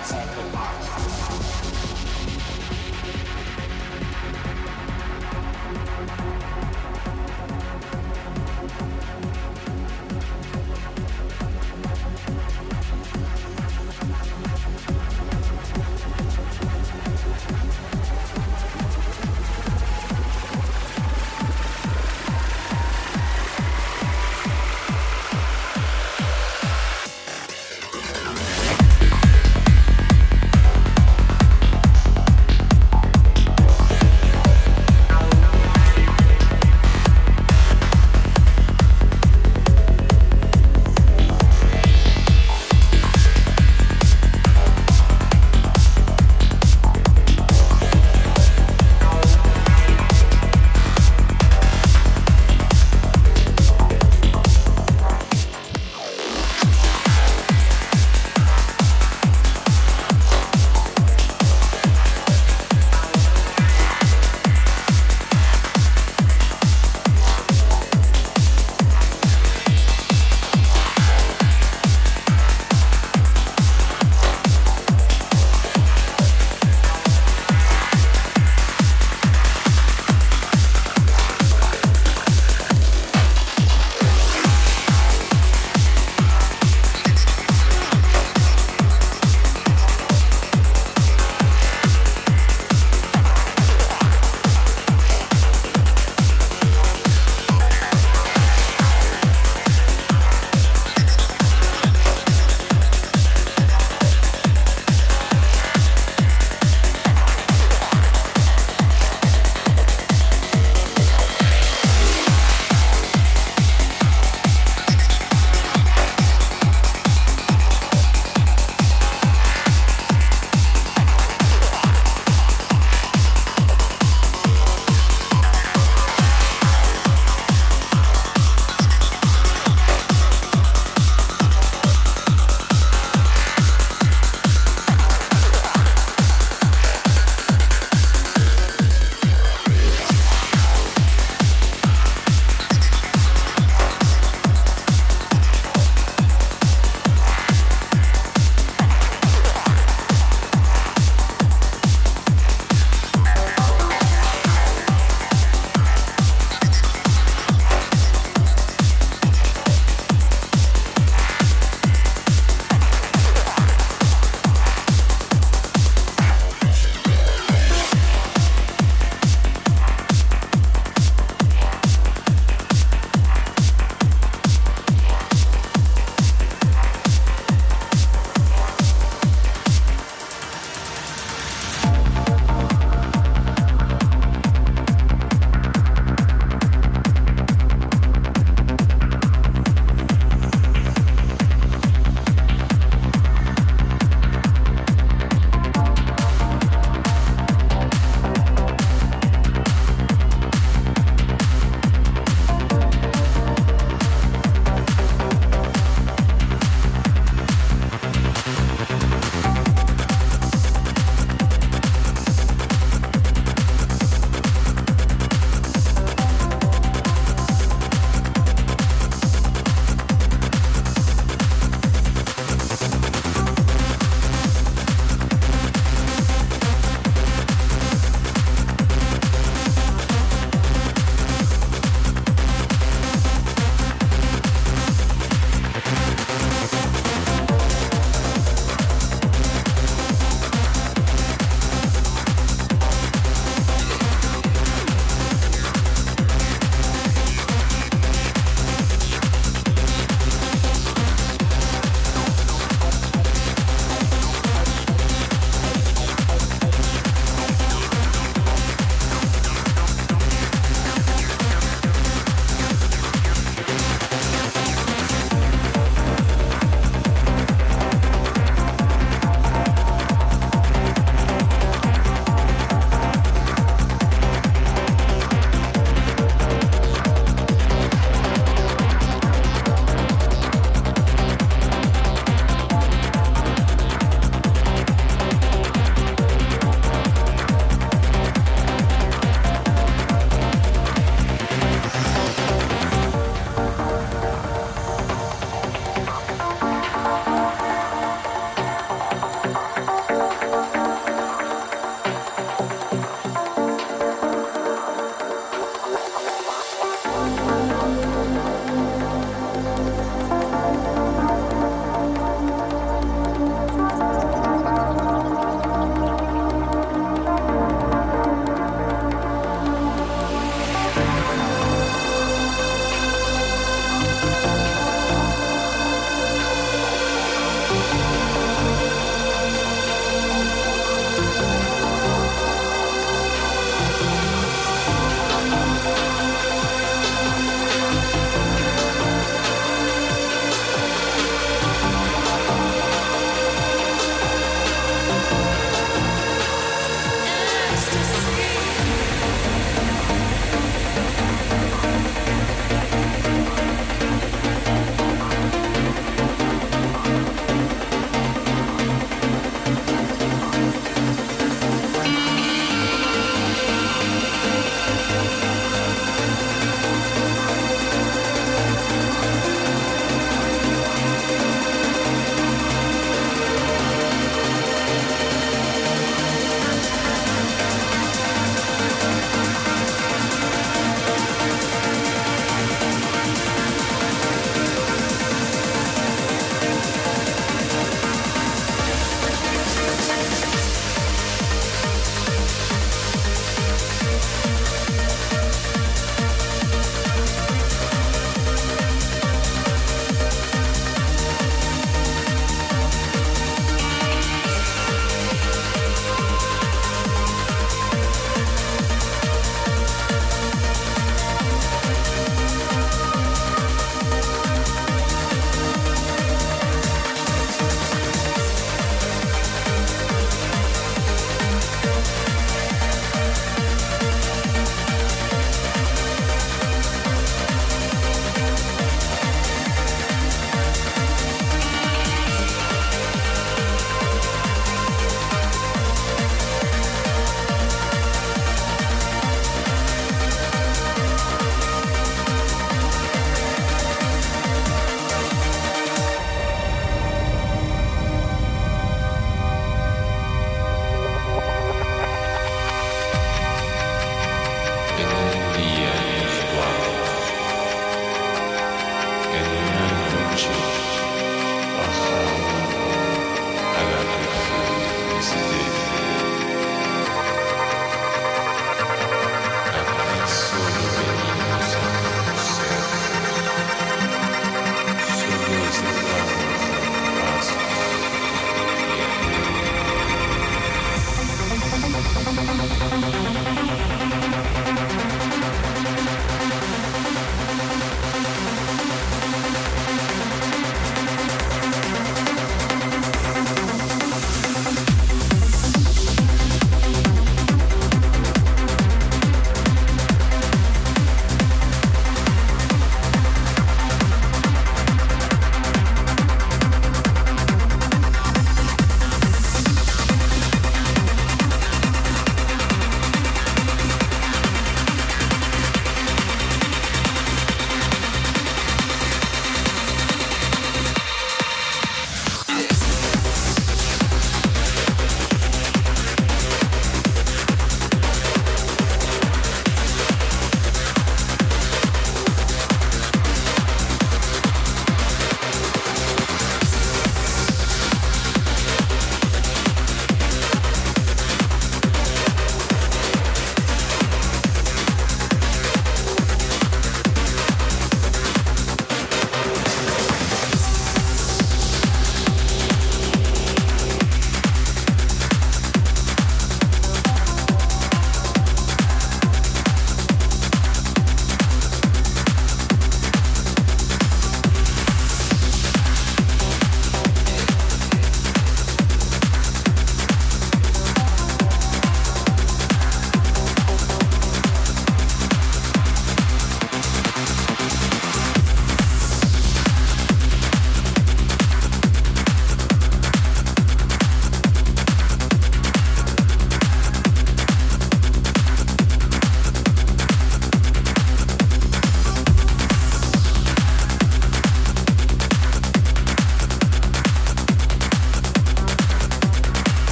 outside the box.